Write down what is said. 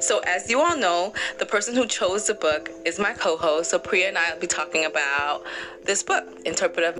So, as you all know, the person who chose the book is my co host. So, Priya and I will be talking about this book, Interpretive